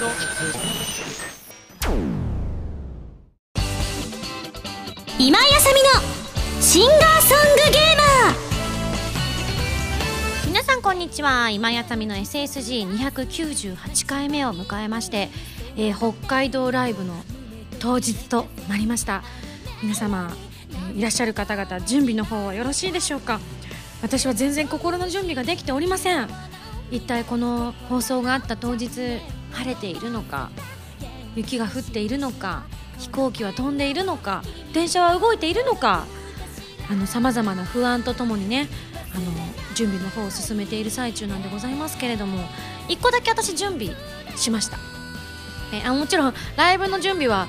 今井あさみのシンガーソングゲーマー。皆さんこんにちは。今井あさみの SSG298 回目を迎えまして、えー北海道ライブの当日となりました。皆様、えーいらっしゃる方々準備の方はよろしいでしょうか？私は全然心の準備ができておりません。一体この放送があった当日晴れているのか雪が降っているのか飛行機は飛んでいるのか電車は動いているのかさまざまな不安とともにねあの準備の方を進めている最中なんでございますけれども一個だけ私準備しました。えあもちろんライブの準備は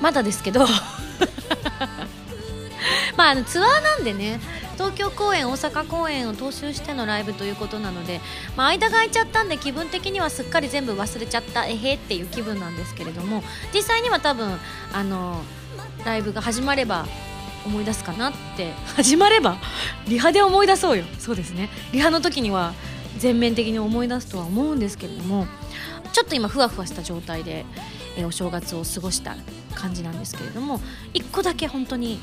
まだですけど。まああのツアーなんでね東京公演大阪公演を踏襲してのライブということなので、まあ、間が空いちゃったんで気分的にはすっかり全部忘れちゃったえへっていう気分なんですけれども実際には多分あのライブが始まれば思い出すかなって始まれば リハで思い出そうよ。そうですね。リハの時には全面的に思い出すとは思うんですけれどもちょっと今ふわふわした状態で、えお正月を過ごした感じなんですけれども1個だけ本当に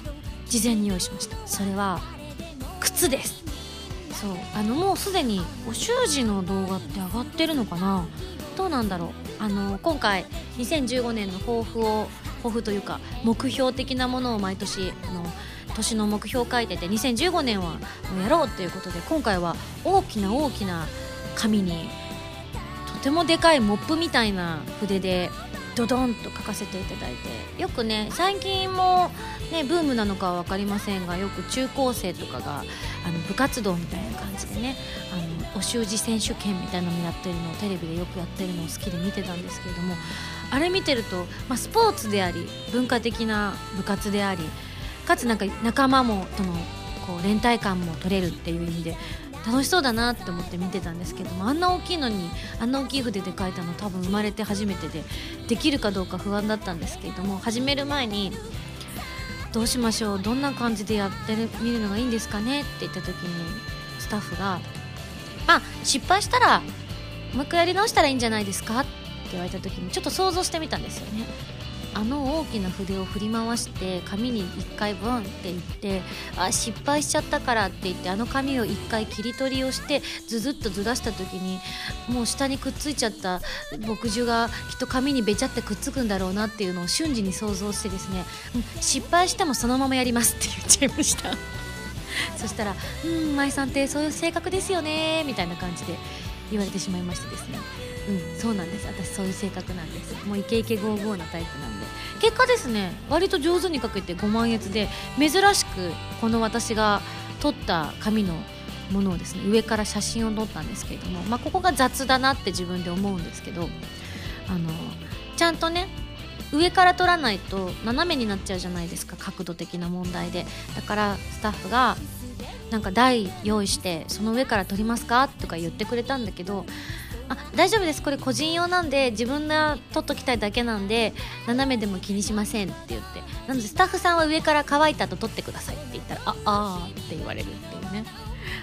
事前に用意しました。それは靴です。そう。あのもうすでにお習字の動画って上がってるのかな？どうなんだろう？あの今回2015年の抱負を抱負というか目標的なものを毎年あの年の目標を書いてて2015年はもうやろうということで今回は大きな大きな紙にとてもでかいモップみたいな筆でドドンと書かせていただいて。よくね最近もねブームなのかは分かりませんがよく中高生とかがあの部活動みたいな感じでねあのお習字選手権みたいなのやってるのをテレビでよくやってるのを好きで見てたんですけれどもあれ見てると、まあ、スポーツであり文化的な部活でありかつなんか仲間もとのこう連帯感も取れるっていう意味で楽しそうだなって思って見てたんですけどもあんな大きいのにあんな大きい筆で書いたの多分生まれて初めてでできるかどうか不安だったんですけれども始める前にどうしましょうどんな感じでやってみるのがいいんですかねって言った時にスタッフが「まあ失敗したらう一回やり直したらいいんじゃないですか?」って言われた時にちょっと想像してみたんですよね。あの大きな筆を振り回して紙に1回ブンって言ってあ失敗しちゃったからって言ってあの紙を1回切り取りをしてズズッとずらした時にもう下にくっついちゃった墨汁がきっと紙にべちゃってくっつくんだろうなっていうのを瞬時に想像してですねうん失敗してもそのままやりますって言っちゃいました。そしたら「うん舞さんってそういう性格ですよね」みたいな感じで言われてしまいましてですね。うんそうなんです。私そういう性格なんです。もうイケイケゴーゴーなタイプなん結果ですね割と上手にかけて5万円で珍しくこの私が撮った紙のものをですね上から写真を撮ったんですけれども、まあ、ここが雑だなって自分で思うんですけどあのちゃんとね上から撮らないと斜めになっちゃうじゃないですか角度的な問題で。だからスタッフがなんか台用意してその上から撮りますか？とか言ってくれたんだけどあ大丈夫です。これ個人用なんで自分が撮っときたいだけなんで斜めでも気にしませんって言って。なのでスタッフさんは上から乾いた後撮ってくださいって言ったらああーって言われるっていうね。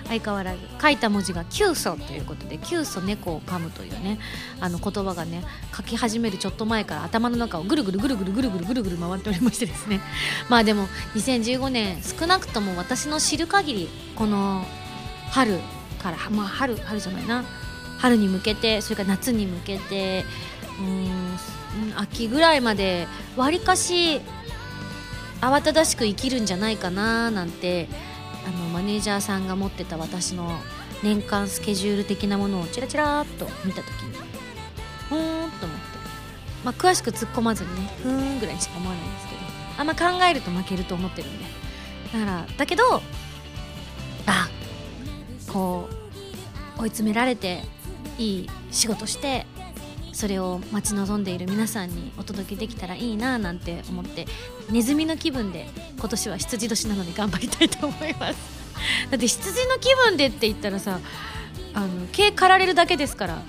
相変わらず。書いた文字が「急祖」ということで「急祖猫を噛む」というねあの言葉がね書き始めるちょっと前から頭の中をぐるぐるぐるぐるぐるぐるぐるぐる回っておりましてですね。まあでも2015年少なくとも私の知る限りこの春からまあ春春じゃないな。春に向けてそれから夏に向けてうん秋ぐらいまでわりかし慌ただしく生きるんじゃないかななんてあのマネージャーさんが持ってた私の年間スケジュール的なものをチラチラっと見た時にふーんと思って、まあ、詳しく突っ込まずにねふーんぐらいしか思わないんですけど。あんま考えると負けると思ってるんで。だからだけどあこう追い詰められていい仕事してそれを待ち望んでいる皆さんにお届けできたらいいななんて思ってネズミの気分で今年は羊年なので頑張りたいと思います。だって羊の気分でって言ったらさあの毛刈られるだけですから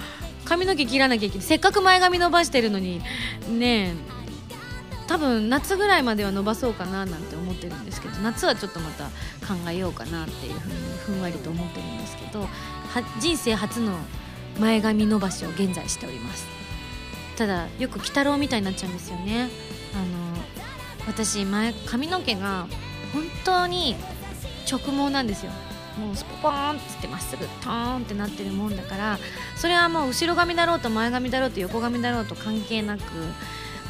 髪の毛切らなきゃいけない。せっかく前髪伸ばしてるのにねえ多分夏ぐらいまでは伸ばそうかななんて思ってるんですけど夏はちょっとまた考えようかなっていうふうにふんわりと思ってるんですけど人生初の前髪伸ばしを現在しております。ただよく鬼太郎みたいになっちゃうんですよね。あの私前髪の毛が本当に直毛なんですよ。もうスポポーンっつってまっすぐトーンってなってるもんだからそれはもう後ろ髪だろうと前髪だろうと横髪だろうと関係なく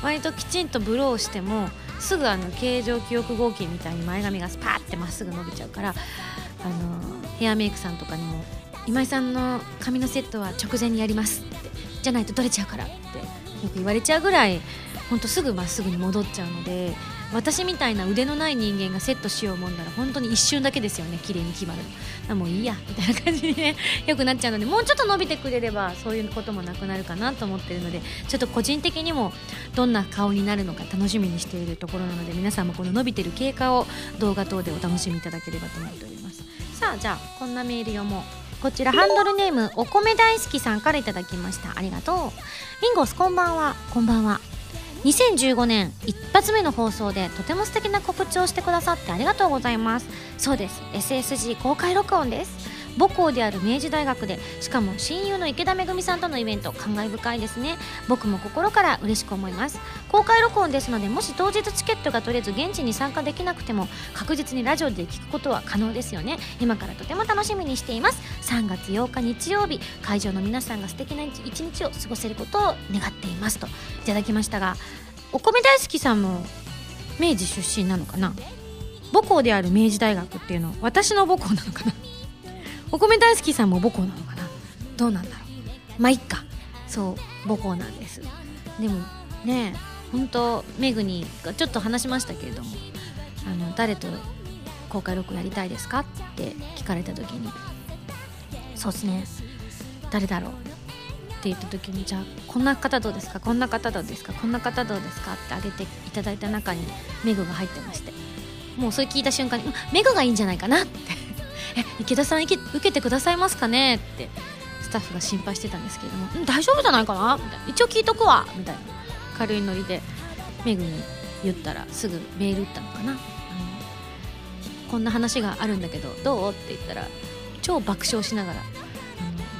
割ときちんとブローしてもすぐあの形状記憶合金みたいに前髪がスパーってまっすぐ伸びちゃうからあのヘアメイクさんとかにも「今井さんの髪のセットは直前にやります」って「じゃないと取れちゃうから」って。よく言われちゃうぐらいほんとすぐまっすぐに戻っちゃうので私みたいな腕のない人間がセットしようもんなら本当に一瞬だけですよね綺麗に決まるの。もういいやみたいな感じにね よくなっちゃうのでもうちょっと伸びてくれればそういうこともなくなるかなと思ってるのでちょっと個人的にもどんな顔になるのか楽しみにしているところなので皆さんもこの伸びてる経過を動画等でお楽しみいただければと思っております。さあじゃあこんなメール読もう。こちらハンドルネームお米大好きさんからいただきました。ありがとう。ミンゴスこんばんは。こんばんは。2015年一発目の放送でとても素敵な告知をしてくださってありがとうございます。そうです。SSG 公開録音です母校である明治大学でしかも親友の池田めぐみさんとのイベント感慨深いですね。僕も心から嬉しく思います。公開録音ですのでもし当日チケットが取れず現地に参加できなくても確実にラジオで聞くことは可能ですよね。今からとても楽しみにしています。3月8日日曜日会場の皆さんが素敵な一日を過ごせることを願っています。といただきましたがお米大好きさんも明治出身なのかな？母校である明治大学っていうのは私の母校なのかな？お米大好きさんも母校なのかな？どうなんだろう？まあいっか。そう母校なんです。でもね本当メグにちょっと話しましたけれどもあの誰と公開録音やりたいですかって聞かれた時にそうっすね。誰だろう？って言った時にじゃあこんな方どうですか？こんな方どうですか？こんな方どうですか？ってあげていただいた中にメグが入ってましてもうそれ聞いた瞬間に、メグがいいんじゃないかなってえ池田さん受けてくださいますかね？ってスタッフが心配してたんですけれども、うん、大丈夫じゃないかな？みたいな。一応聞いとくわ！みたいな。軽いノリでメグに言ったらすぐメール打ったのかな、うん、こんな話があるんだけどどう？って言ったら超爆笑しながら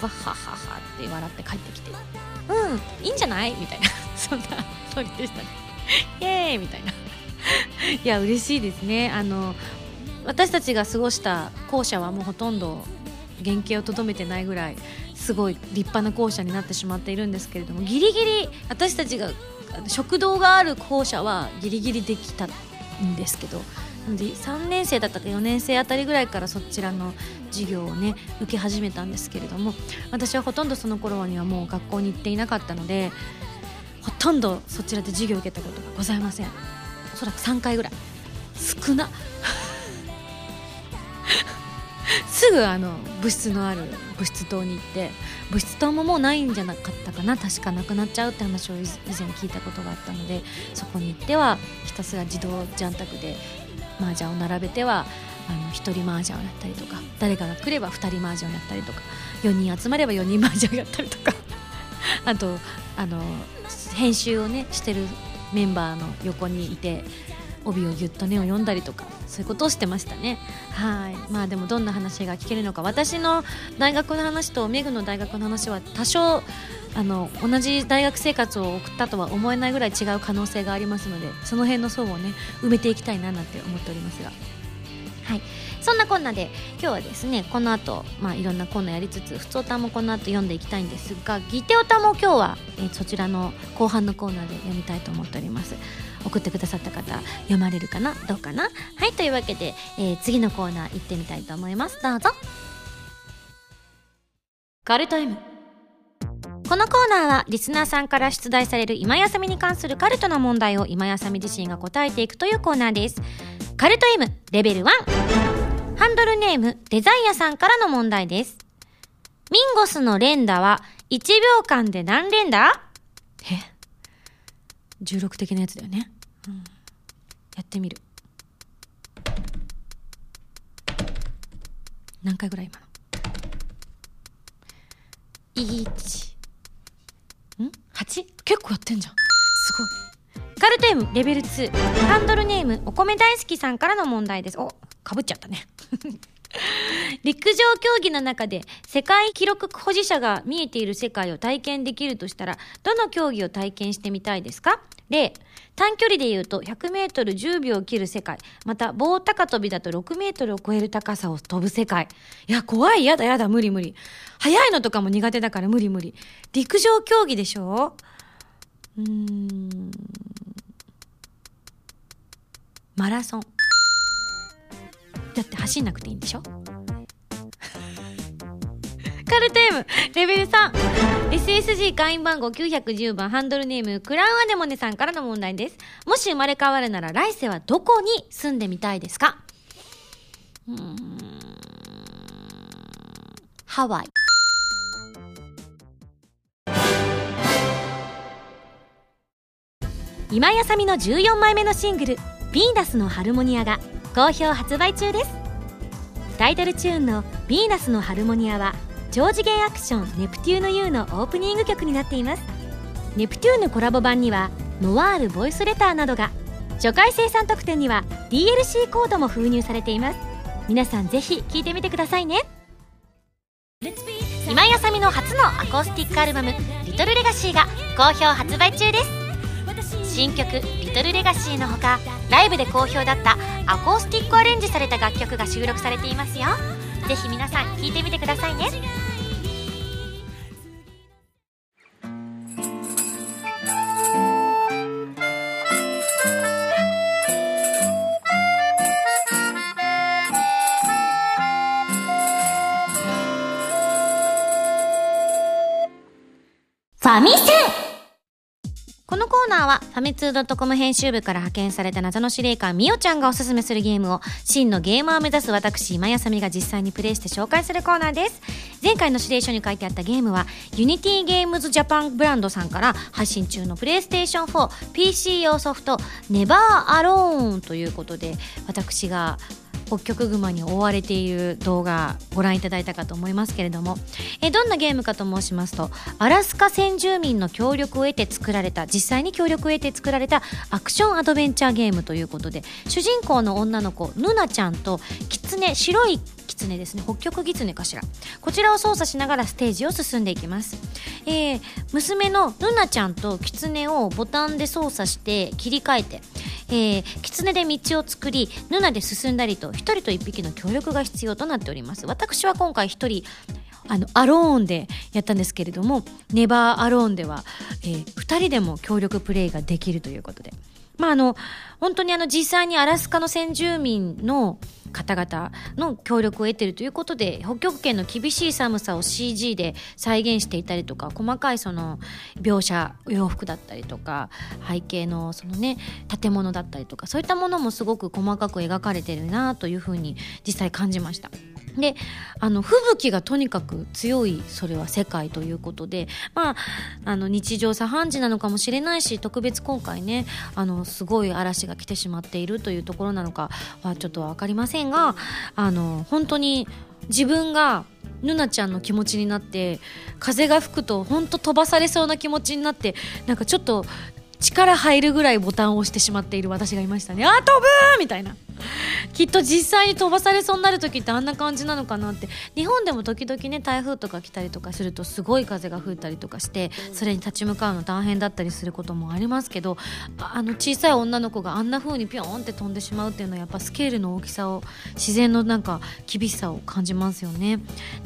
バッハッハッハって笑って帰ってきてうんいいんじゃない？みたいな。そんなノリでしたね。イエーイ！みたいな。いや嬉しいですね。あの私たちが過ごした校舎はもうほとんど原型をとどめてないぐらいすごい立派な校舎になってしまっているんですけれどもギリギリ私たちが食堂がある校舎はギリギリできたんですけどで3年生だったか4年生あたりぐらいからそちらの授業をね受け始めたんですけれども私はほとんどその頃にはもう学校に行っていなかったのでほとんどそちらで授業を受けたことがございません。おそらく3回ぐらい。少な。すぐあの部室のある部室棟に行って部室棟ももうないんじゃなかったかな。確かなくなっちゃうって話を以前聞いたことがあったのでそこに行ってはひたすら自動ジャン卓で麻雀を並べてはあの1人麻雀をやったりとか誰かが来れば2人麻雀をやったりとか4人集まれば4人麻雀をやったりとか あとあの編集をねしてるメンバーの横にいて帯をぎゅっとねを読んだりとかそういうことをしてましたね。はい。まあでもどんな話が聞けるのか。私の大学の話とメグの大学の話は多少あの同じ大学生活を送ったとは思えないぐらい違う可能性がありますのでその辺の層をね埋めていきたいななんて思っておりますが。はい。そんなこんなで今日はですねこの後、まあいろんなコーナーやりつつ普通歌もこの後読んでいきたいんですがギテオタも今日は、え、そちらの後半のコーナーで読みたいと思っております。送ってくださった方読まれるかな？どうかな？はいというわけで、えー、次のコーナー行ってみたいと思います。どうぞ。カルタイムこのコーナーはリスナーさんから出題される今休みに関するカルトの問題を今休み自身が答えていくというコーナーです。カルト M レベル1ハンドルネームデザイアさんからの問題です。ミンゴスの連打は1秒間で何連打？え？16的なやつだよね、うん、やってみる。何回ぐらい今の？1ん ?8? 結構やってんじゃん。すごい。カルテームレベル2ハンドルネームお米大好きさんからの問題です。おかぶっちゃったね。陸上競技の中で世界記録保持者が見えている世界を体験できるとしたら、どの競技を体験してみたいですか？例、短距離で言うと100メートル10秒を切る世界。また、棒高跳びだと6メートルを超える高さを飛ぶ世界。いや、怖い。やだやだ、無理無理。速いのとかも苦手だから無理無理。陸上競技でしょ？うーん。マラソン。だって走んなくていいんでしょ？カルテーム、レベル 3SSG 会員番号910番ハンドルネームクラウンアネモネさんからの問題です。もし生まれ変わるなら来世はどこに住んでみたいですか？うん。ハワイ。今やさみの14枚目のシングル「ヴィーナスのハルモニア」が好評発売中です。タイトルチューンの「ヴィーナスのハルモニア」は超次元アクション「ネプテューヌ U」のオープニング曲になっています。ネプテューヌコラボ版にはノワールボイスレターなどが初回生産特典には DLC コードも封入されています。皆さんぜひ聴いてみてくださいね。今井あさみの初のアコースティックアルバム「リトルレガシーが好評発売中です。新曲「リトルレガシーのほかライブで好評だったアコースティックアレンジされた楽曲が収録されていますよ。ぜひ皆さん聴いてみてくださいね。ファミセン。はファミツー .com 編集部から派遣された謎の司令官みおちゃんがおすすめするゲームを真のゲーマーを目指す私今井麻美が実際にプレイして紹介するコーナーです。前回の指令書に書いてあったゲームはユニティゲームズジャパンブランドさんから配信中のプレイステーション 4PC 用ソフトネバーアローンということで私が北極熊に覆われている動画ご覧いただいたかと思いますけれどもえどんなゲームかと申しますとアラスカ先住民の協力を得て作られた実際に協力を得て作られたアクションアドベンチャーゲームということで主人公の女の子ヌナちゃんとキツネ白いキツネですね。北極キツネかしら。こちらを操作しながらステージを進んでいきます、えー娘のヌナちゃんとキツネをボタンで操作して切り替えてえー、で道を作りヌナで進んだりと一人と一匹の協力が必要となっております。私は今回一人あのアローンでやったんですけれどもネバーアローンでは、えー、2人でも協力プレイができるということで。まああの本当にあの実際にアラスカの先住民の方々の協力を得ているということで北極圏の厳しい寒さを CG で再現していたりとか細かいその描写洋服だったりとか背景のそのね建物だったりとかそういったものもすごく細かく描かれてるなというふうに実際感じました。であの吹雪がとにかく強いそれは世界ということでまああの日常茶飯事なのかもしれないし特別今回ねあのすごい嵐が来てしまっているというところなのかはちょっと分かりませんがあの本当に自分がヌナちゃんの気持ちになって風が吹くと本当飛ばされそうな気持ちになってなんかちょっと力入るぐらいボタンを押してしまっている私がいましたね。あ飛ぶみたいな。きっと実際に飛ばされそうになる時ってあんな感じなのかなって日本でも時々ね台風とか来たりとかするとすごい風が吹いたりとかしてそれに立ち向かうの大変だったりすることもありますけどあの小さい女の子があんな風にピョンって飛んでしまうっていうのはやっぱスケールの大きさを自然のなんか厳しさを感じますよね。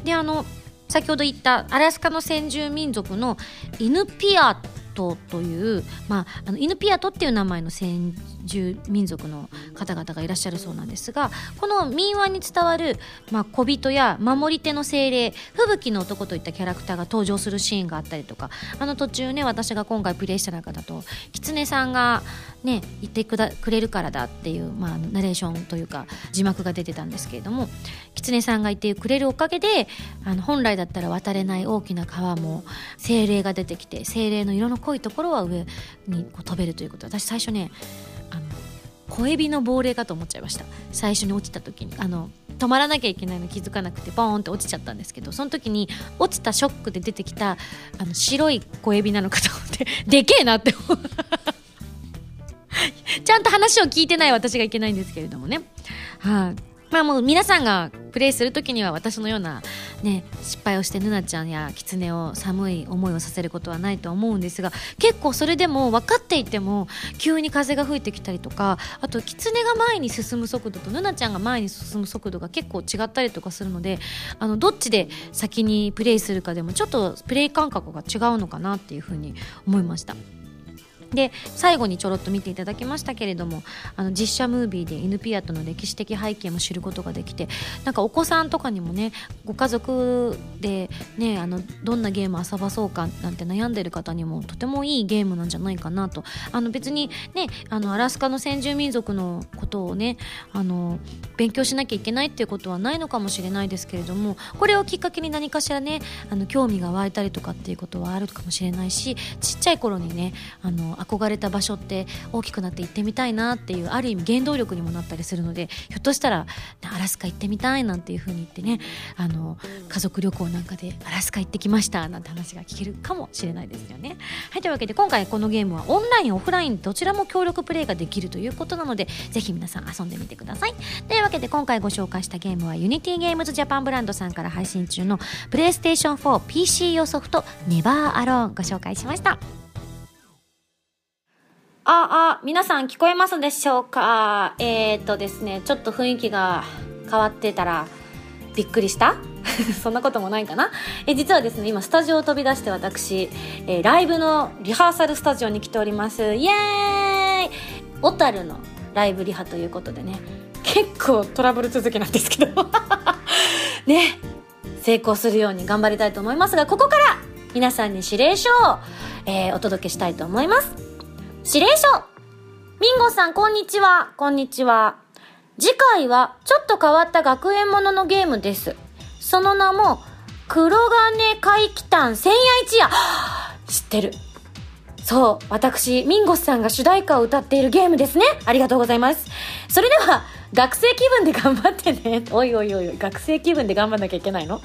であの先ほど言ったアラスカの先住民族のイヌピアトという、まあ、あのイヌピアトっていう名前の先住民族の方々がいらっしゃるそうなんですがこの民話に伝わる、まあ、小人や守り手の精霊吹雪の男といったキャラクターが登場するシーンがあったりとかあの途中ね私が今回プレイした中だと狐さんがね言ってくだくれるからだっていう、まあ、ナレーションというか字幕が出てたんですけれども狐さんがいてくれるおかげであの本来だったら渡れない大きな川も精霊が出てきて精霊の色の濃いところは上にこう飛べるということ。私最初ねあの小エビの亡霊かと思っちゃいました。最初に落ちた時にあの止まらなきゃいけないの気づかなくてボーンって落ちちゃったんですけどその時に落ちたショックで出てきたあの白い小エビなのかと思ってでけえなって思う。ちゃんと話を聞いてない私がいけないんですけれどもねはい、まあもう皆さんがプレイする時には私のようなね失敗をしてヌナちゃんやキツネを寒い思いをさせることはないと思うんですが結構それでも分かっていても急に風が吹いてきたりとかあとキツネが前に進む速度とヌナちゃんが前に進む速度が結構違ったりとかするのであのどっちで先にプレイするかでもちょっとプレイ感覚が違うのかなっていうふうに思いました。で最後にちょろっと見ていただきましたけれどもあの実写ムービーでイヌピアとの歴史的背景も知ることができてなんかお子さんとかにもねご家族で、ね、あのどんなゲーム遊ばそうかなんて悩んでる方にもとてもいいゲームなんじゃないかなと。あの別にねあのアラスカの先住民族のことをねあの勉強しなきゃいけないっていうことはないのかもしれないですけれどもこれをきっかけに何かしらねあの興味が湧いたりとかっていうことはあるかもしれないしちっちゃい頃にねあの憧れた場所って大きくなって行ってみたいなっていうある意味原動力にもなったりするのでひょっとしたらアラスカ行ってみたいなんていうふうに言ってねあの家族旅行なんかでアラスカ行ってきましたなんて話が聞けるかもしれないですよね。はいというわけで今回このゲームはオンラインオフラインどちらも協力プレイができるということなのでぜひ皆さん遊んでみてください。というわけで今回ご紹介したゲームはユニティゲームズジャパンブランドさんから配信中のプレイステーション 4PC 用ソフトネバーアローンご紹介しました。あ、あ、皆さん聞こえますでしょうか？えー、っとですね、ちょっと雰囲気が変わってたら、びっくりした？そんなこともないかな？え実はですね、今スタジオを飛び出して私、えー、ライブのリハーサルスタジオに来ております。イエーイ！小樽のライブリハということでね、結構トラブル続きなんですけど。ね、成功するように頑張りたいと思いますが、ここから皆さんに指令書を、えー、お届けしたいと思います。指令書ミンゴさん、こんにちは。こんにちは。次回は、ちょっと変わった学園もののゲームです。その名も、黒金怪奇譚千夜一夜。知ってる。そう、私、ミンゴスさんが主題歌を歌っているゲームですね。ありがとうございます。それでは、学生気分で頑張ってね。おいおいおいおい、学生気分で頑張んなきゃいけないの？は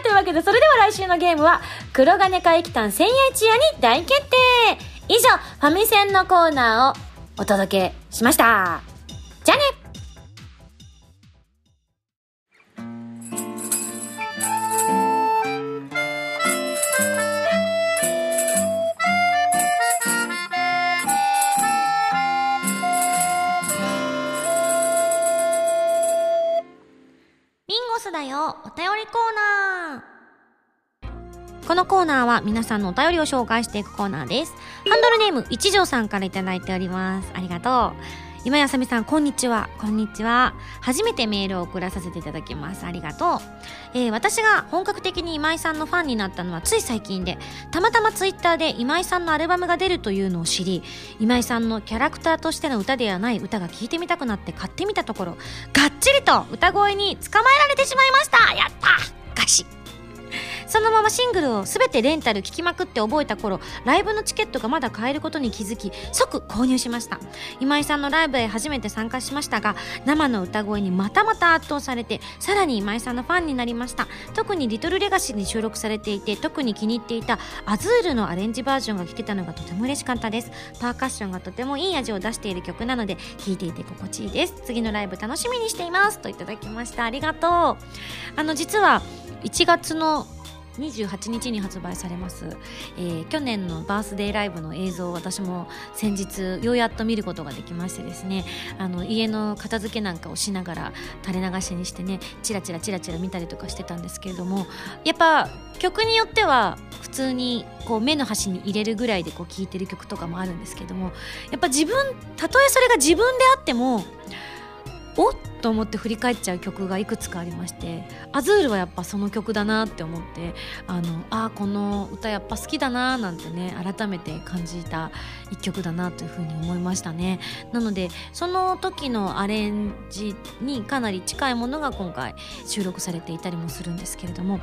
い、というわけで、それでは来週のゲームは、黒金怪奇譚千夜一夜に大決定以上、ファミセンのコーナーをお届けしました。じゃあね。ミンゴスだよ。お便りコーナー。このコーナーは皆さんのお便りを紹介していくコーナーです。ハンドルネーム一条さんから頂いております。ありがとう。今やさみさん、こんにちは。こんにちは。初めてメールを送らさせていただきます。ありがとう。えー、私が本格的に今井さんのファンになったのはつい最近で、たまたまツイッターで今井さんのアルバムが出るというのを知り、今井さんのキャラクターとしての歌ではない歌が聴いてみたくなって買ってみたところ、がっちりと歌声に捕まえられてしまいましたやったガシそのままシングルを全てレンタル聴きまくって覚えた頃ライブのチケットがまだ買えることに気づき即購入しました。今井さんのライブへ初めて参加しましたが生の歌声にまたまた圧倒されてさらに今井さんのファンになりました。特に「リトルレガシーに収録されていて特に気に入っていた「アズール」のアレンジバージョンが聴けたのがとても嬉しかったです。パーカッションがとてもいい味を出している曲なので聴いていて心地いいです。次のライブ楽しみにしています。といただきました。ありがとう。あの実は1月の28日に発売されます、えー、去年のバースデーライブの映像を私も先日ようやっと見ることができましてですね。あの家の片付けなんかをしながら垂れ流しにしてねチラチラチラチラ見たりとかしてたんですけれどもやっぱ曲によっては普通にこう目の端に入れるぐらいで聴いてる曲とかもあるんですけどもやっぱ自分たとえそれが自分であってもおっと思って振り返っちゃう曲がいくつかありまして「アズール」はやっぱその曲だなって思ってあのあこの歌やっぱ好きだななんてね改めて感じた一曲だなというふうに思いましたね。なのでその時のアレンジにかなり近いものが今回収録されていたりもするんですけれども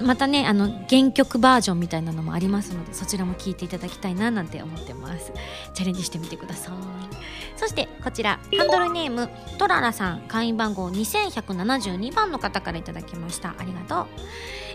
またねあの原曲バージョンみたいなのもありますのでそちらも聴いていただきたいななんて思ってます。チャレンジしてみてください。そしてこちらハンドルネームトララさん会員番号2172番の方からいただきました。ありがとう。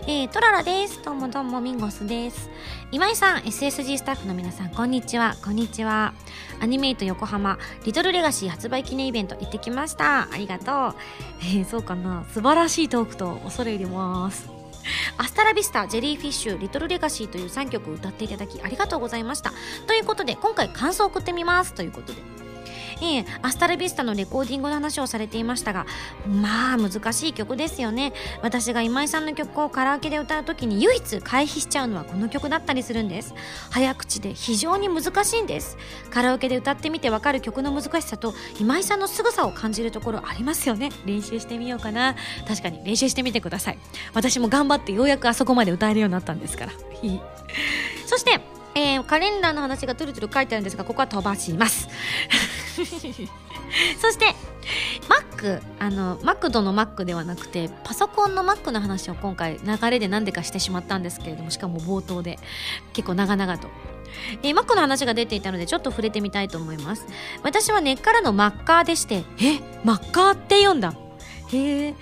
えー、トララです。どうもどうもミンゴスです。今井さん SSG スタッフの皆さんこんにちは。こんにちは。アニメイト横浜リトルレガシー発売記念イベント行ってきました。ありがとう。えー、そうかな。素晴らしいトークと恐れ入ります。アスタラビスタ、ジェリーフィッシュ、リトルレガシーという3曲歌っていただきありがとうございました。ということで、今回感想を送ってみます。ということで。えー、アスタルビスタのレコーディングの話をされていましたがまあ難しい曲ですよね。私が今井さんの曲をカラオケで歌う時に唯一回避しちゃうのはこの曲だったりするんです。早口で非常に難しいんです。カラオケで歌ってみてわかる曲の難しさと今井さんの凄さを感じるところありますよね。練習してみようかな。確かに練習してみてください。私も頑張ってようやくあそこまで歌えるようになったんですから。そしてえー、カレンダーの話がトゥルトゥル書いてあるんですがここは飛ばします。そしてマックあのマクドのマックではなくてパソコンのマックの話を今回流れで何でかしてしまったんですけれどもしかも冒頭で。結構長々と。えー、マックの話が出ていたのでちょっと触れてみたいと思います。私は根っからのマッカーでしてえマッカーって読んだ。へえ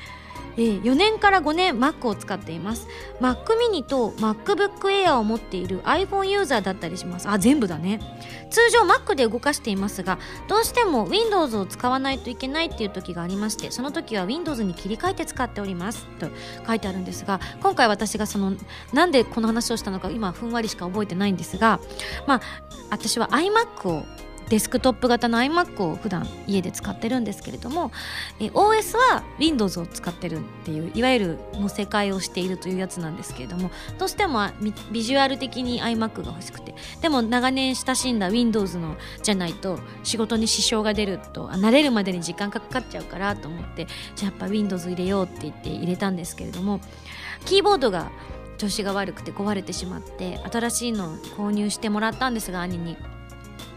えー、4年から5年 Mac を使っています。Mac mini と MacBook Air を持っている iPhone ユーザーだったりします。あ全部だね。通常 Mac で動かしていますがどうしても Windows を使わないといけないっていう時がありましてその時は Windows に切り替えて使っております。と書いてあるんですが今回私がそのなんでこの話をしたのか今ふんわりしか覚えてないんですがまあ私は iMac をデスクトップ型の iMac を普段家で使ってるんですけれども、え OS は Windows を使ってるっていういわゆる載せ替えをしているというやつなんですけれどもどうしてもビジュアル的に iMac が欲しくてでも長年親しんだ Windows のじゃないと仕事に支障が出ると慣れるまでに時間がかかっちゃうからと思ってじゃあやっぱ Windows 入れようって言って入れたんですけれどもキーボードが調子が悪くて壊れてしまって新しいのを購入してもらったんですが兄に。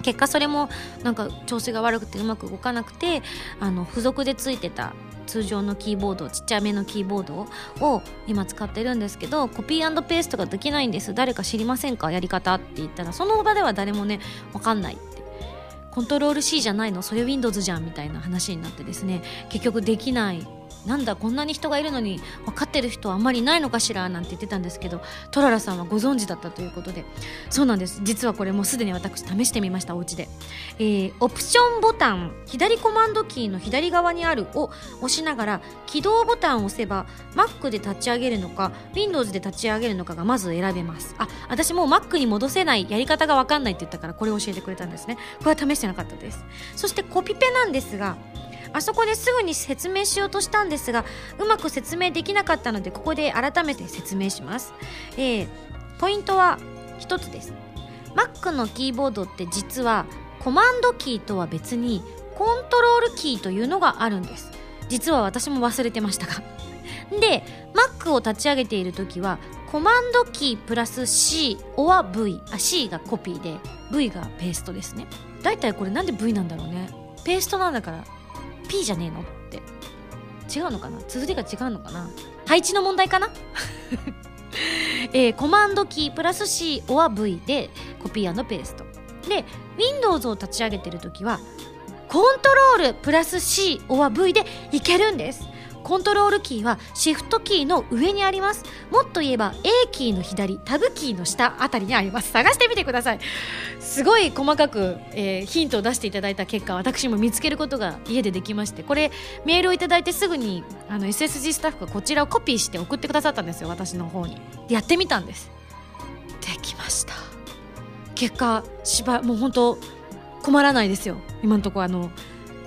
結果それもなんか調子が悪くてうまく動かなくてあの付属でついてた通常のキーボードちっちゃめのキーボードを今使ってるんですけどコピーペーストができないんです。誰か知りませんか？やり方って言ったらその場では誰もね分かんないって。コントロール C じゃないの？それ Windows じゃんみたいな話になってですね結局できない。なんだこんなに人がいるのに分かってる人はあんまりいないのかしらなんて言ってたんですけどトララさんはご存知だったということで。そうなんです。実はこれもうすでに私試してみましたお家で、えー、オプションボタン左コマンドキーの左側にあるを押しながら起動ボタンを押せば Mac で立ち上げるのか Windows で立ち上げるのかがまず選べます。あ私もう Mac に戻せないやり方が分かんないって言ったからこれを教えてくれたんですね。これは試してなかったです。そしてコピペなんですがあそこですぐに説明しようとしたんですがうまく説明できなかったのでここで改めて説明します、えー、ポイントは1つです。Mac のキーボードって実はコマンドキーとは別にコントロールキーというのがあるんです。実は私も忘れてましたが。で Mac を立ち上げている時はコマンドキープラス C は V あ C がコピーで V がペーストですね。だいたいこれなんで V なんだろうね。ペーストなんだから。P じゃねえのって。違うのかな？続きが違うのかな？配置の問題かな？えー、コマンドキープラス C オア V でコピーペースト。で Windows を立ち上げてる時はコントロールプラス C オア V でいけるんです。コントロールキーはシフトキーの上にあります。もっと言えば A キーの左タブキーの下あたりにあります。探してみてください。すごい細かく、えー、ヒントを出していただいた結果私も見つけることが家でできましてこれメールをいただいてすぐにあの SSG スタッフがこちらをコピーして送ってくださったんですよ私の方に。でやってみたんです。できました。結果しばもう本当困らないですよ。今のところあの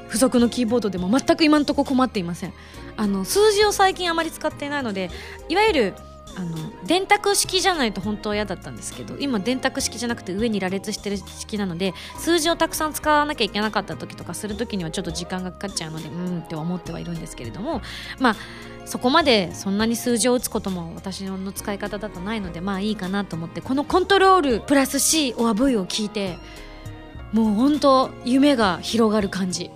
付属のキーボードでも全く今のところ困っていません。あの数字を最近あまり使っていないのでいわゆるあの電卓式じゃないと本当は嫌だったんですけど今電卓式じゃなくて上に羅列してる式なので数字をたくさん使わなきゃいけなかった時とかする時にはちょっと時間がかかっちゃうのでうんって思ってはいるんですけれどもまあそこまでそんなに数字を打つことも私の使い方だとないのでまあいいかなと思ってこのコントロールプラス C オア V を聞いてもう本当夢が広がる感じ。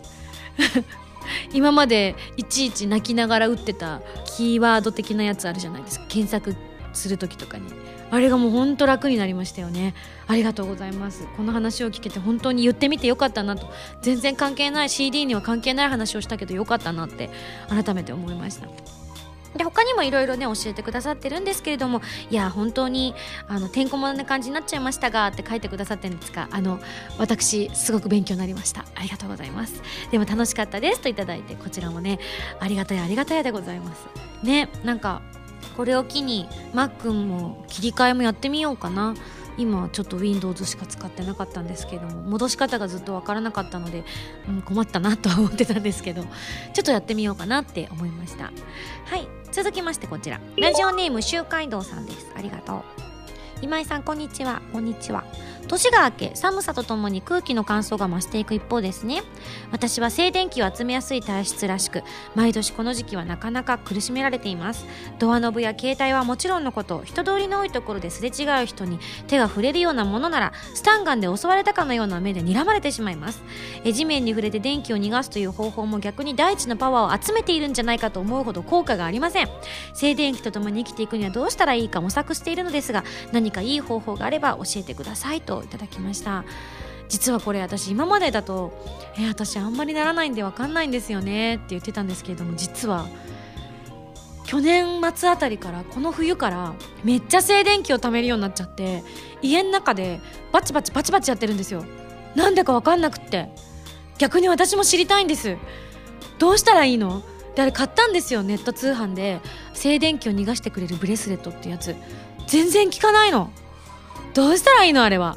今までいちいち泣きながら打ってたキーワード的なやつあるじゃないですか。検索する時とかに。あれがもうほんと楽になりましたよね。ありがとうございます。この話を聞けて本当に言ってみてよかったなと。全然関係ない CD には関係ない話をしたけどよかったなって改めて思いました。で他にもいろいろね教えてくださってるんですけれどもいや本当にあのてんこ盛りな感じになっちゃいましたがって書いてくださってるんですがあの私すごく勉強になりました。ありがとうございます。でも楽しかったですといただいてこちらもねありがたいありがたいでございます。ねなんかこれを機にマックンも切り替えもやってみようかな。今ちょっと Windows しか使ってなかったんですけども戻し方がずっとわからなかったので、うん、困ったなとは思ってたんですけどちょっとやってみようかなって思いました。はい続きましてこちら。ラジオネーム周海道さんです。ありがとう。今井さんこんにちは。こんにちは。年が明け寒さとともに空気の乾燥が増していく一方ですね。私は静電気を集めやすい体質らしく毎年この時期はなかなか苦しめられています。ドアノブや携帯はもちろんのこと人通りの多いところですれ違う人に手が触れるようなものならスタンガンで襲われたかのような目で睨まれてしまいます。え地面に触れて電気を逃がすという方法も逆に大地のパワーを集めているんじゃないかと思うほど効果がありません。静電気とともに生きていくにはどうしたらいいか模索しているのですが何かいい方法があれば教えてくださいといただきました。実はこれ私今までだと「え私あんまりならないんで分かんないんですよね」って言ってたんですけれども実は去年末あたりからこの冬からめっちゃ静電気を貯めるようになっちゃって家の中でバチバチバチバチやってるんですよ。なんでか分かんなくって逆に私も知りたいんです。どうしたらいいの？であれ買ったんですよネット通販で静電気を逃がしてくれるブレスレットってやつ。全然効かないの。どうしたらいいのあれは。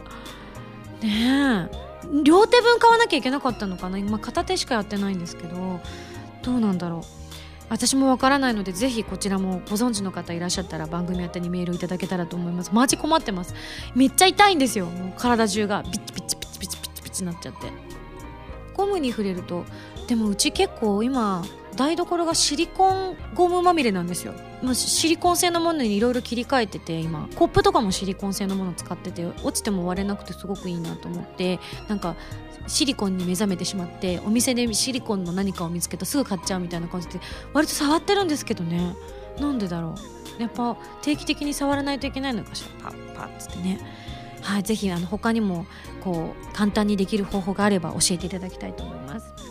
ねえ。両手分買わなきゃいけなかったのかな？今片手しかやってないんですけど。どうなんだろう？私もわからないのでぜひこちらもご存知の方いらっしゃったら番組宛てにメールいただけたらと思います。マジ困ってます。めっちゃ痛いんですよ。もう体中が。ピチピチピチピチピチピチなっちゃってゴムに触れるとでもうち結構今台所がシリコンゴムまみれなんですよ、まあ、シリコン製のものにいろいろ切り替えてて今。コップとかもシリコン製のもの使ってて落ちても割れなくてすごくいいなと思ってなんかシリコンに目覚めてしまってお店でシリコンの何かを見つけたすぐ買っちゃうみたいな感じで割と触ってるんですけどね。なんでだろう。やっぱ定期的に触らないといけないのかしら。パッパッつってね。はい、ぜひあの他にもこう簡単にできる方法があれば教えていただきたいと思います。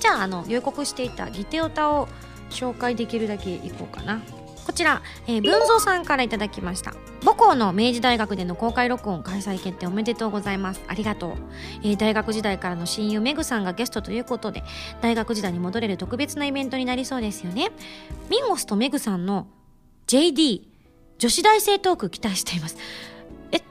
じゃああの予告していたギテオタを紹介できるだけいこうかな。こちら、えー、文蔵さんからいただきました。母校の明治大学での公開録音開催決定おめでとうございます。ありがとう、えー、大学時代からの親友メグさんがゲストということで大学時代に戻れる特別なイベントになりそうですよね。ミンゴスとメグさんの JD 女子大生トーク期待しています。え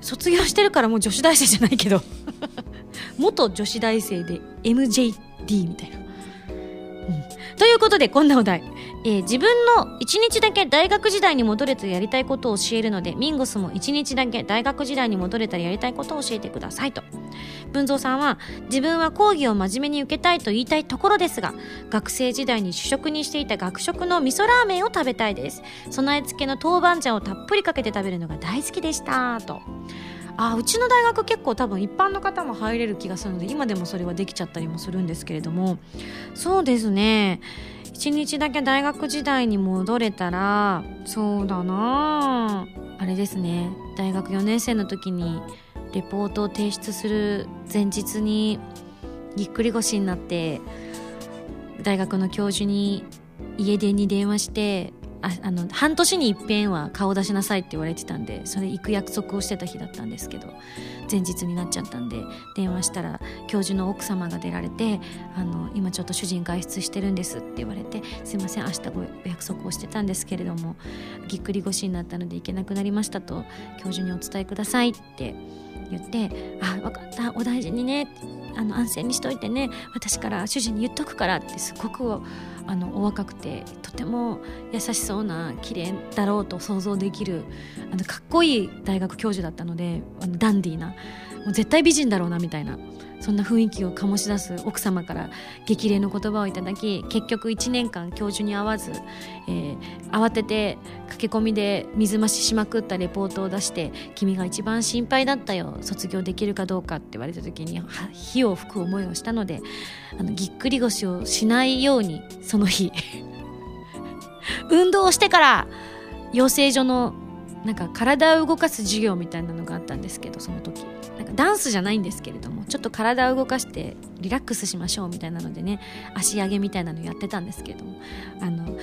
卒業してるからもう女子大生じゃないけど。元女子大生で MJT D みたいな。うん、ということでこんなお題、えー、自分の一日だけ大学時代に戻れとやりたいことを教えるのでミンゴスも一日だけ大学時代に戻れたらやりたいことを教えてくださいと。文蔵さんは自分は講義を真面目に受けたいと言いたいところですが学生時代に主食にしていた学食の味噌ラーメンを食べたいです。備え付けの豆板醤をたっぷりかけて食べるのが大好きでしたと。あうちの大学結構多分一般の方も入れる気がするので今でもそれはできちゃったりもするんですけれども。そうですね。一日だけ大学時代に戻れたらそうだな。あれですね。大学4年生の時にレポートを提出する前日にぎっくり腰になって大学の教授に家電に電話してああの半年にいっぺんは顔出しなさいって言われてたんでそれ行く約束をしてた日だったんですけど前日になっちゃったんで電話したら教授の奥様が出られてあの今ちょっと主人外出してるんですって言われてすいません明日ご約束をしてたんですけれどもぎっくり腰になったので行けなくなりましたと教授にお伝えくださいって言って「あ分かったお大事にねあの安静にしといてね私から主人に言っとくから」ってすごくあのお若くてとても優しそうな綺麗だろうと想像できるあのかっこいい大学教授だったのであのダンディーなう絶対美人だろうなみたいなそんな雰囲気を醸し出す奥様から激励の言葉をいただき結局1年間教授に会わず、えー、慌てて駆け込みで水増ししまくったレポートを出して「君が一番心配だったよ卒業できるかどうか」って言われた時に火を吹く思いをしたのであのぎっくり腰をしないようにその日運動をしてから養成所のなんか体を動かす授業みたいなのがあったんですけどその時。なんかダンスじゃないんですけれどもちょっと体を動かしてリラックスしましょうみたいなのでね足上げみたいなのやってたんですけれどもあの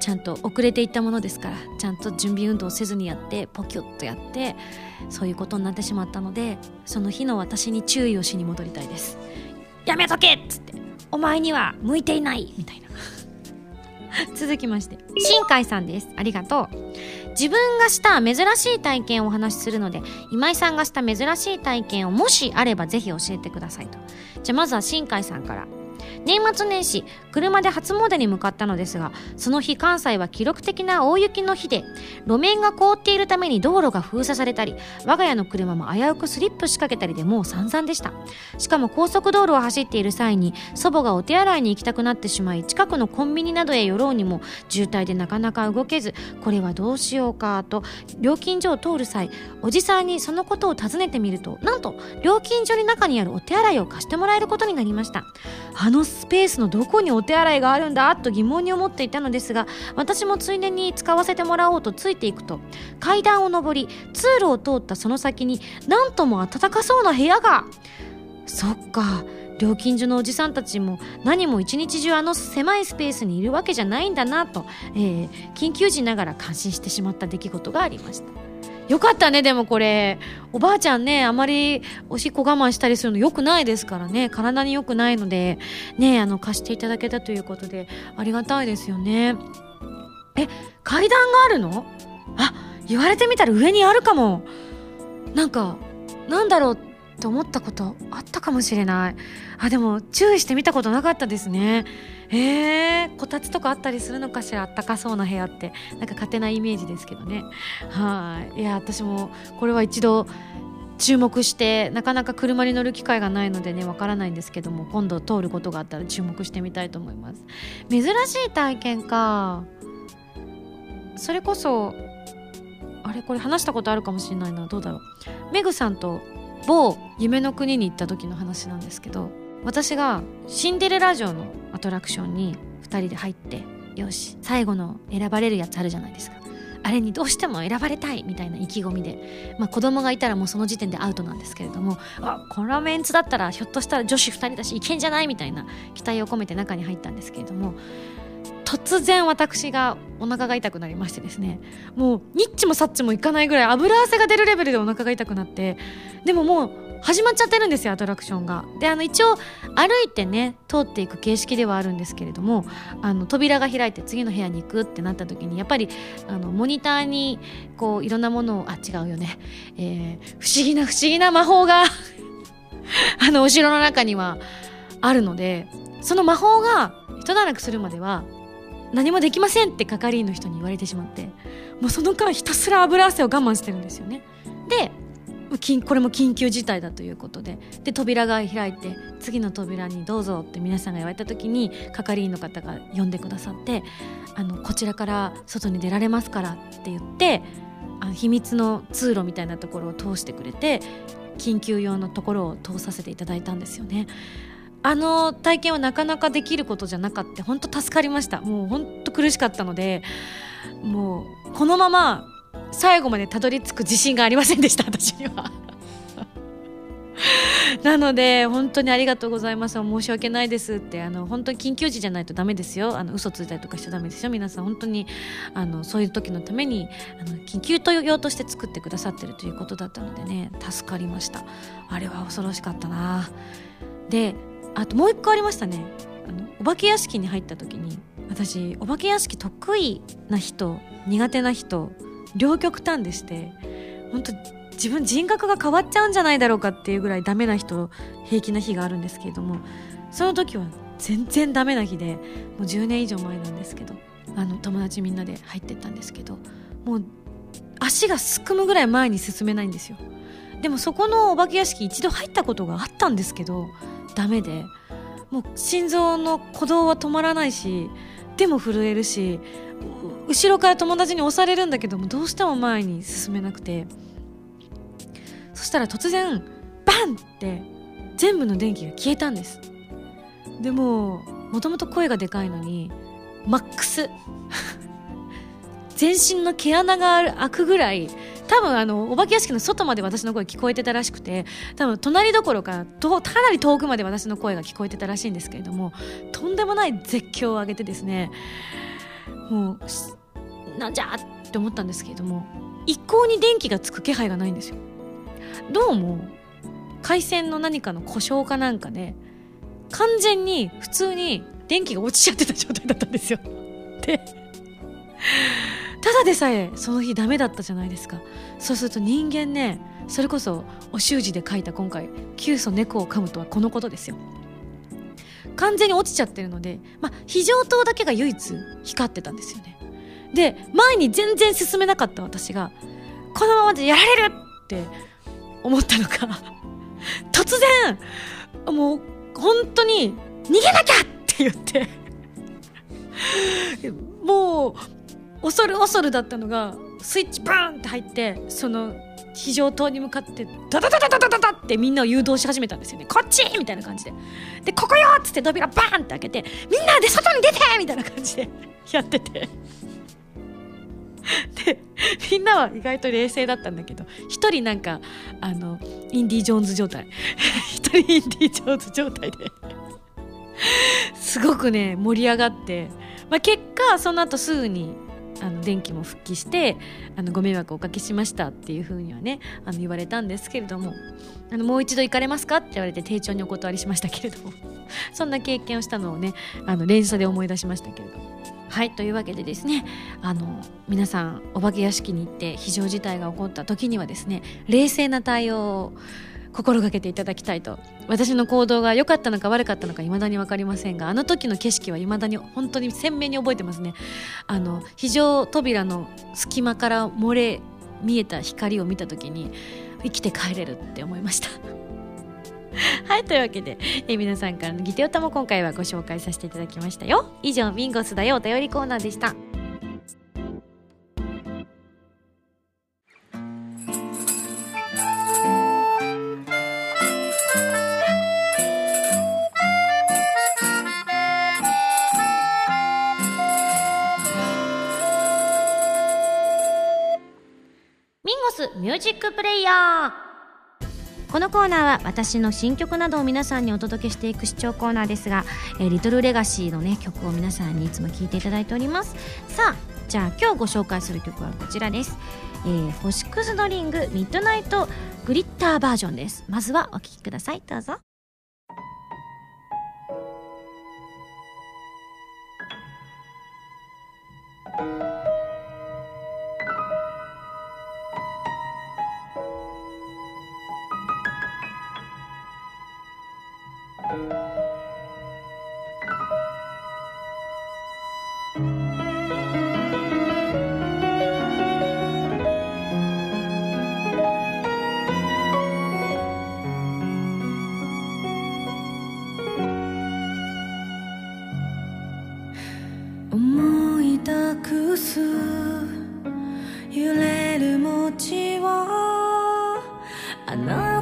ちゃんと遅れていったものですからちゃんと準備運動せずにやってポキュッとやってそういうことになってしまったのでその日の私に注意をしに戻りたいです。やめとけっつってお前には向いていないみたいな。続きまして新海さんです。ありがとう。自分がした珍しい体験をお話しするので今井さんがした珍しい体験をもしあればぜひ教えてくださいと。じゃあまずは新海さんから。年末年始車で初詣に向かったのですがその日関西は記録的な大雪の日で路面が凍っているために道路が封鎖されたり我が家の車も危うくスリップしかけたりでもう散々でした。しかも高速道路を走っている際に祖母がお手洗いに行きたくなってしまい近くのコンビニなどへ寄ろうにも渋滞でなかなか動けずこれはどうしようかと料金所を通る際おじさんにそのことを尋ねてみるとなんと料金所に中にあるお手洗いを貸してもらえることになりました。あのスペースのどこにお手洗いがあるんだと疑問に思っていたのですが私もついでに使わせてもらおうとついていくと階段を上り通路を通ったその先になんとも暖かそうな部屋がそっか料金所のおじさんたちも何も一日中あの狭いスペースにいるわけじゃないんだなと、えー、緊急時ながら感心してしまった出来事がありました。よかったね、でもこれ。おばあちゃんね、あまりおしっこ我慢したりするの良くないですからね。体に良くないので、ね、あの、貸していただけたということで、ありがたいですよね。え、階段があるの？あ、言われてみたら上にあるかも。なんか、なんだろうって思ったことあったかもしれない。あ、でも注意してみたことなかったですね。えー、こたつとかあったりするのかしら？あったかそうな部屋って。なんか勝手なイメージですけどね。はい。いや私もこれは一度注目してなかなか車に乗る機会がないのでねわからないんですけども今度通ることがあったら注目してみたいと思います。珍しい体験か。それこそあれこれ話したことあるかもしれないな。どうだろう。メグさんと某夢の国に行った時の話なんですけど私がシンデレラ城のアトラクションに2人で入ってよし最後の選ばれるやつあるじゃないですか。あれにどうしても選ばれたいみたいな意気込みで、まあ、子供がいたらもうその時点でアウトなんですけれどもあこのメンツだったらひょっとしたら女子2人だしいけんじゃないみたいな期待を込めて中に入ったんですけれども突然私がお腹が痛くなりましてですね。もうニッチもサッチもいかないぐらい油汗が出るレベルでお腹が痛くなって。でももう始まっちゃってるんですよアトラクションが。であの一応歩いてね通っていく形式ではあるんですけれどもあの扉が開いて次の部屋に行くってなった時にやっぱりあのモニターにこういろんなものをあ違うよね、えー、不思議な不思議な魔法が あのお城の中にはあるのでその魔法が一段落するまでは何もできませんって係員の人に言われてしまってもうその間ひたすら油汗を我慢してるんですよね。でこれも緊急事態だということでで扉が開いて次の扉にどうぞって皆さんが言われた時に係員の方が呼んでくださってあのこちらから外に出られますからって言ってあ秘密の通路みたいなところを通してくれて緊急用のところを通させていただいたんですよね。あの体験はなかなかできることじゃなかった。本当助かりました。もう本当苦しかったのでもうこのまま最後までたどり着く自信がありませんでした。私には。なので本当にありがとうございます。申し訳ないですって。あの本当に緊急時じゃないとダメですよ。あの嘘ついたりとかしちゃダメですよ。皆さん本当にあのそういう時のためにあの緊急と用として作ってくださってるということだったのでね。助かりました。あれは恐ろしかったな。であともう一個ありましたね。あのお化け屋敷に入った時に私お化け屋敷得意な人苦手な人両極端でして本当自分人格が変わっちゃうんじゃないだろうかっていうぐらいダメな人平気な日があるんですけれどもその時は全然ダメな日でもう10年以上前なんですけどあの友達みんなで入ってったんですけどもう足がすくむぐらい前に進めないんですよ。でもそこのお化け屋敷一度入ったことがあったんですけどダメで。もう心臓の鼓動は止まらないし手も震えるし後ろから友達に押されるんだけどもどうしても前に進めなくて。そしたら突然バンって全部の電気が消えたんです。でももともと声がでかいのにマックス。全身の毛穴が開くぐらい多分あのお化け屋敷の外まで私の声聞こえてたらしくて多分隣どころかとかなり遠くまで私の声が聞こえてたらしいんですけれどもとんでもない絶叫を上げてですねもうなんじゃって思ったんですけれども一向に電気がつく気配がないんですよ。どうも回線の何かの故障かなんかで完全に普通に電気が落ちちゃってた状態だったんですよ。でただでさえその日ダメだったじゃないですか。そうすると人間ねそれこそお習字で書いた今回「急祖猫を噛む」とはこのことですよ。完全に落ちちゃってるので、まあ、非常灯だけが唯一光ってたんですよね。で前に全然進めなかった私がこのままでやられるって思ったのか 突然もう本当に逃げなきゃって言ってもう恐る恐るだったのがスイッチバーンって入ってその非常灯に向かってダダダダダダダダってみんなを誘導し始めたんですよね。こっちみたいな感じで。でここよっつって扉バーンって開けてみんなで外に出て！みたいな感じで やってて。でみんなは意外と冷静だったんだけど一人なんかあのインディ・ジョーンズ状態。一人インディ・ジョーンズ状態で。すごくね盛り上がって、まあ、結果その後すぐにあの電気も復帰してあのご迷惑をおかけしましたっていうふうにはねあの言われたんですけれどもあのもう一度行かれますかって言われて丁重にお断りしましたけれども そんな経験をしたのをねあの連鎖で思い出しましたけれども。はいというわけでですねあの皆さんお化け屋敷に行って非常事態が起こった時にはですね冷静な対応を心がけていただきたいと。私の行動が良かったのか悪かったのか未だに分かりませんがあの時の景色は未だに本当に鮮明に覚えてますね。あの非常扉の隙間から漏れ見えた光を見た時に生きて帰れるって思いました。はいというわけで、え皆さんからのギテオタも今回はご紹介させていただきましたよ。以上ミンゴスだよお便りコーナーでした。ミュージックプレイヤー。このコーナーは私の新曲などを皆さんにお届けしていく視聴コーナーですが、えー、リトルレガシーのね曲を皆さんにいつも聴いていただいております。さあじゃあ今日ご紹介する曲はこちらです、えー、星屑ドリングミッドナイトグリッターバージョンです。まずはお聴きください。どうぞ。揺れる餅をあなた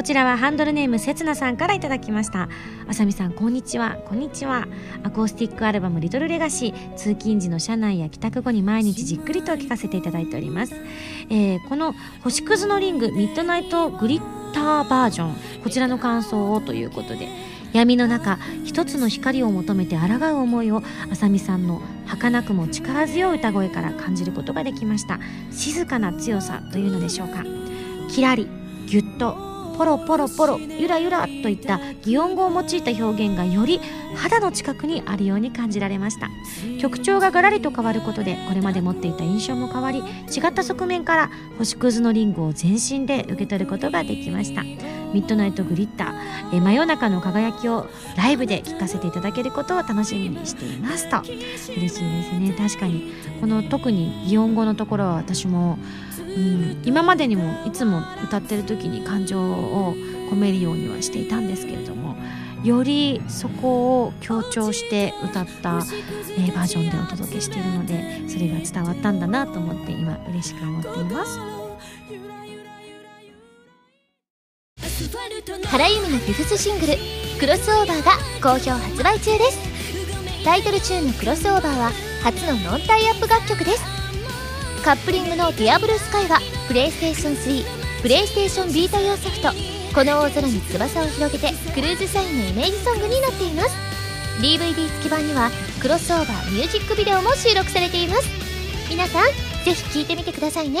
ちちらはハンドルネームせつなさんからいただきました。あさみさんこんにちは。こんにちは。アコースティックアルバム「リトルレガシー」通勤時の車内や帰宅後に毎日じっくりと聴かせていただいております、えー、この星屑のリングミッドナイトグリッターバージョン。こちらの感想をということで。闇の中一つの光を求めて抗う思いをあさみさんの儚くも力強い歌声から感じることができました。静かな強さというのでしょうか。キラリギュッとポロポロポロゆらゆらといった擬音語を用いた表現がより肌の近くにあるように感じられました。曲調がガラリと変わることでこれまで持っていた印象も変わり違った側面から星屑のリングを全身で受け取ることができました。ミッドナイトグリッター。え真夜中の輝きをライブで聴かせていただけることを楽しみにしていますと。嬉しいですね。確かにこの特に擬音語のところは私もうん、今までにもいつも歌ってる時に感情を込めるようにはしていたんですけれどもよりそこを強調して歌った、えー、バージョンでお届けしているのでそれが伝わったんだなと思って今嬉しく思っています。原由美のフィフスシングル「クロスオーバー」が好評発売中です。タイトルチューンの「クロスオーバー」は初のノンタイアップ楽曲です。カップリングの「ディアブルスカイはプレイステーション3プレイステーションビータ用ソフト「この大空に翼を広げて」クルーズサインのイメージソングになっています。DVD 付き版にはクロスオーバーミュージックビデオも収録されています。皆さんぜひ聴いてみてくださいね。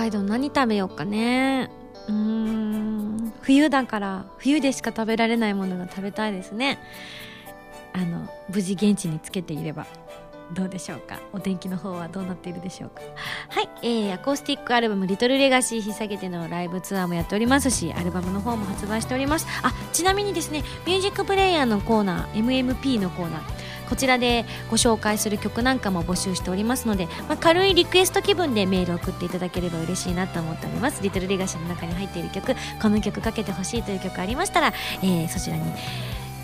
海道何食べようかね。うーん。冬だから冬でしか食べられないものが食べたいですね。あの無事現地につけていればどうでしょうか？お天気の方はどうなっているでしょうか？はい、えー、アコースティックアルバム「リトルレガシー引っ提げてのライブツアーもやっておりますしアルバムの方も発売しております。あちなみにですねミュージックプレイヤーのコーナー MMP のコーナーこちらでご紹介する曲なんかも募集しておりますので、まあ、軽いリクエスト気分でメールを送っていただければ嬉しいなと思っております。リトルレガシーの中に入っている曲この曲かけてほしいという曲ありましたら、えー、そちらに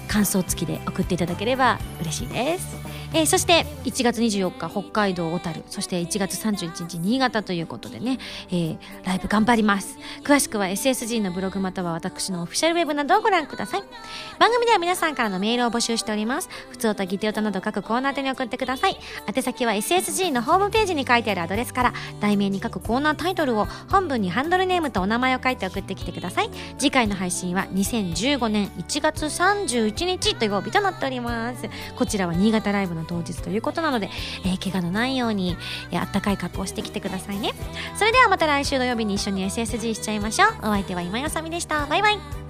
感想付きで送っていただければ嬉しいです。えー、そして1月24日北海道小樽。そして1月31日新潟ということでね、えー、ライブ頑張ります。詳しくは SSG のブログまたは私のオフィシャルウェブなどをご覧ください。番組では皆さんからのメールを募集しております。普通歌ギテオタなど各コーナー宛に送ってください。宛先は SSG のホームページに書いてあるアドレスから題名に書くコーナータイトルを本文にハンドルネームとお名前を書いて送ってきてください。次回の配信は2015年1月31日土曜日となっております。こちらは新潟ライブの当日ということなので、えー、怪我のないように、えー、あったかい格好してきてくださいね。それではまた来週土曜日に一緒に SSG しちゃいましょう。お相手は今よさみでした。バイバイ。